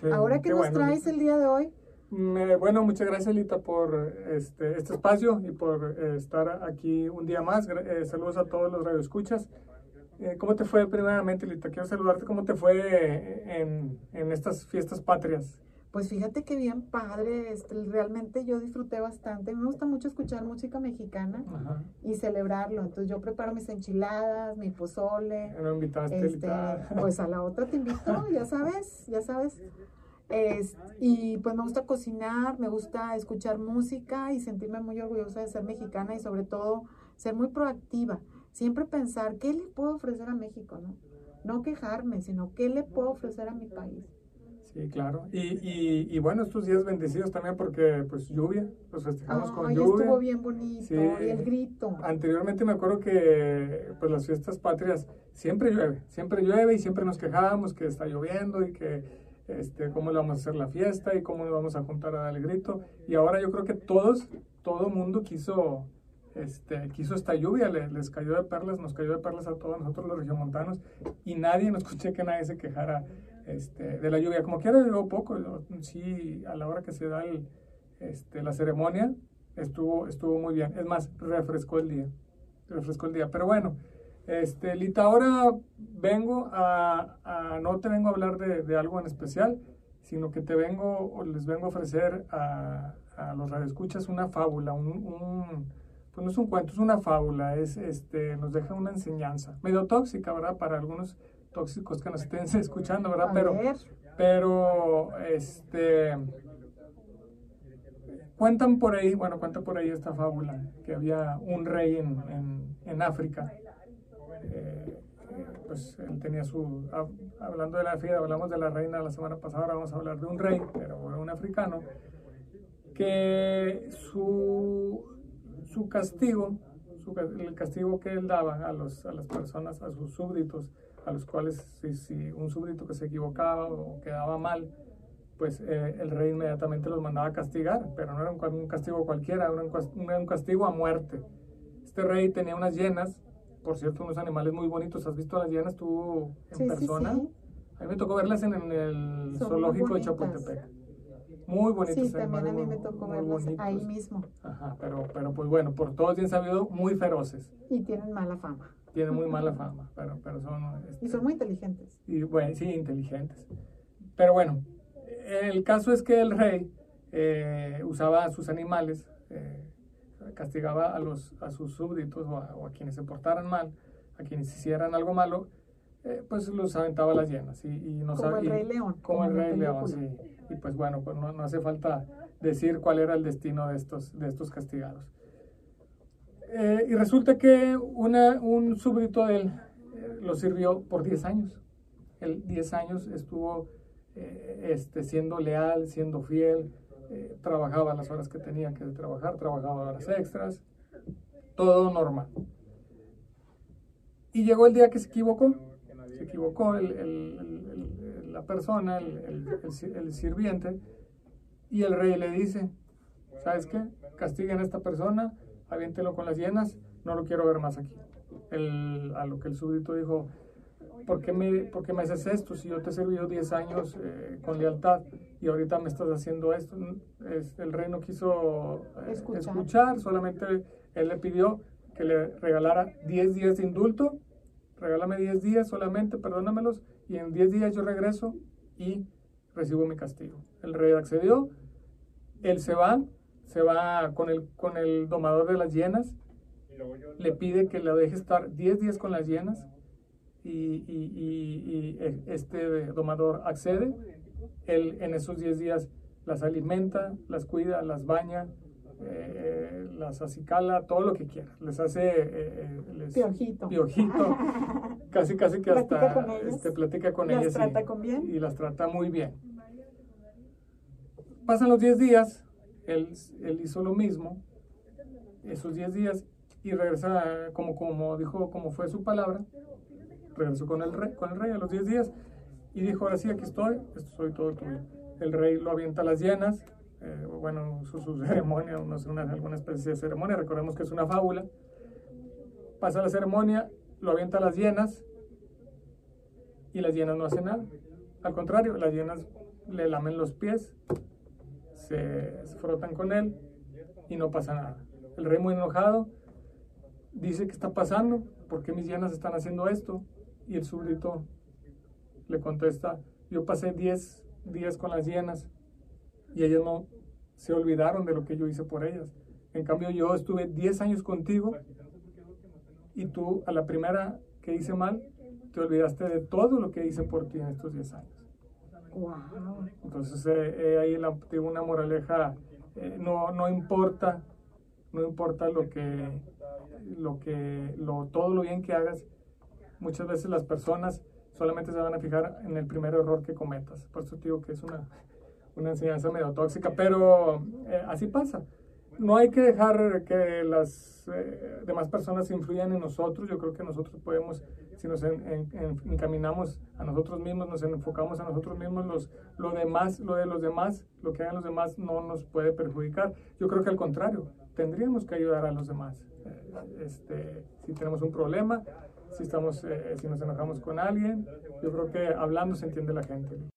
Sí, Ahora, ¿qué, nos bueno, traes el día de hoy? Me- bueno, muchas gracias, Lita, por este, este espacio y por eh, estar aquí un día más. Eh, saludos a todos los radioescuchas. Eh, ¿Cómo te fue primeramente, Lita? Quiero saludarte. ¿Cómo te fue en, en estas fiestas patrias? Pues fíjate que bien padre, este, realmente yo disfruté bastante. Me gusta mucho escuchar música mexicana Ajá. y celebrarlo. Entonces yo preparo mis enchiladas, mi pozole. No me invitaste, Este, pues a la otra te invito, ya sabes, ya sabes. Es- y pues me gusta cocinar, me gusta escuchar música y sentirme muy orgullosa de ser mexicana y sobre todo ser muy proactiva. Siempre pensar, ¿qué le puedo ofrecer a México? No, no quejarme, sino ¿qué le puedo ofrecer a mi país? Sí, claro. Y, y, y bueno, estos días bendecidos también porque, pues, lluvia. Los festejamos con lluvia. estuvo bien bonito. Sí. Y el grito. Anteriormente me acuerdo que pues las fiestas patrias siempre llueve, siempre llueve y siempre nos quejábamos que está lloviendo y que este, cómo le vamos a hacer la fiesta y cómo nos vamos a juntar a dar el grito. Y ahora yo creo que todos, todo mundo quiso, este, quiso esta lluvia, le- les cayó de perlas, nos cayó de perlas a todos nosotros los regiomontanos y nadie, no escuché que nadie se quejara este, de la lluvia. Como quiera llovió poco, sí, a la hora que se da el, este, la ceremonia estuvo, estuvo muy bien. Es más, refrescó el día, refrescó el día. Pero bueno, este, Lita, ahora vengo a, no te vengo a hablar de, de algo en especial, sino que te vengo, o les vengo a ofrecer a, a los radioescuchas una fábula, un, un- pues no es un cuento, es una fábula, es, este, nos deja una enseñanza, medio tóxica, ¿verdad? Para algunos tóxicos que nos estén escuchando, ¿verdad? Pero, pero, este, cuentan por ahí, bueno, cuenta por ahí esta fábula, que había un rey en, en, en África. Eh, pues él tenía su, hab- hablando de la fiesta, hablamos de la reina la semana pasada, ahora vamos a hablar de un rey, pero un africano, que su, su castigo, el castigo que él daba a, los, a las personas, a sus súbditos, a los cuales si, si un súbdito que se equivocaba o quedaba mal, pues eh, el rey inmediatamente los mandaba a castigar, pero no era un, un castigo cualquiera, era un, era un castigo a muerte. Este rey tenía unas hienas, por cierto, unos animales muy bonitos. ¿Has visto las hienas tú en Sí, sí, persona? sí. A mí me tocó verlas en, en el Son zoológico de. Chapultepec. Muy bonitos sí, también a mí me tocó verlos ahí mismo. Ajá, pero, pero pues bueno, por todos bien sabido, muy feroces. Y tienen mala fama. Tienen muy mala fama, pero, pero son... este, Y son muy inteligentes. y bueno, sí, inteligentes. Pero bueno, el caso es que el rey eh, usaba a sus animales, eh, castigaba a, los, a sus súbditos o a, o a quienes se portaran mal, a quienes hicieran algo malo, eh, pues los aventaba a las llenas. Y, y no Como el Rey León, Como como el Rey León, película. sí. Y pues bueno, pues no, no hace falta decir cuál era el destino de estos, de estos castigados. Eh, y resulta que una, un súbdito de él eh, lo sirvió por 10 años. Él 10 años estuvo eh, este, siendo leal, siendo fiel, eh, trabajaba las horas que tenía que trabajar, trabajaba horas extras, todo normal. Y llegó el día que se equivocó, equivocó el- el- el- la persona, el, el- el si- el sirviente, y el rey le dice, ¿sabes qué? Castiguen a esta persona, aviéntelo con las hienas, no lo quiero ver más aquí. A lo que el súbdito dijo, ¿por qué, me, por qué me haces esto? Si yo te he servido 10 años eh, con lealtad y ahorita me estás haciendo esto. Es- el rey no quiso eh, Escuchar. escuchar, solamente él le pidió que le regalara 10 días de indulto, regálame 10 días solamente, perdónamelos, y en 10 días yo regreso y recibo mi castigo. El rey accedió, él se va, se va con el, con el domador de las hienas, le pide que la deje estar 10 días con las hienas y, y- y- y, eh, este domador accede. Él en esos 10 días las alimenta, las cuida, las baña, eh, las acicala, todo lo que quiera. Les hace... eh, eh, les- Piojito. piojito. Casi, casi que hasta Platica con ellas. este, platica con ¿Las ellas. y- trata con bien? Y las trata muy bien. Pasan los 10 días, él, él hizo lo mismo, esos 10 días, y regresa, como, como dijo, como fue su palabra, regresó con el rey, con el rey a los 10 días, y dijo, ahora sí, aquí estoy, esto soy todo tuyo. El rey lo avienta a las llenas, eh, bueno, su, su ceremonia, no una, alguna especie de ceremonia, recordemos que es una fábula, pasa la ceremonia, lo avienta a las llenas, y las llenas no hacen nada. Al contrario, las llenas le lamen los pies, se, se frotan con él y no pasa nada. El rey muy enojado dice, ¿qué está pasando? ¿Por qué mis hienas están haciendo esto? Y el súbdito le contesta, yo pasé 10 días con las hienas y ellas no se olvidaron de lo que yo hice por ellas. En cambio, yo estuve 10 años contigo y tú a la primera que hice mal, te olvidaste de todo lo que hice por ti en estos 10 años. Entonces, eh, eh, ahí la, digo una moraleja, eh, no, no importa, no importa lo que, lo que, lo, todo lo bien que hagas, muchas veces las personas solamente se van a fijar en el primer error que cometas. Por eso digo que es una, una enseñanza medio tóxica, pero así pasa no hay que dejar que las eh, demás personas influyan en nosotros. Yo creo que nosotros podemos, si nos encaminamos a nosotros mismos, nos enfocamos a nosotros mismos, los, lo demás, lo de los demás, lo que hagan los demás no nos puede perjudicar. Yo creo que al contrario, tendríamos que ayudar a los demás. Eh, este, si tenemos un problema, si, estamos, eh, si nos enojamos con alguien, yo creo que hablando se entiende la gente.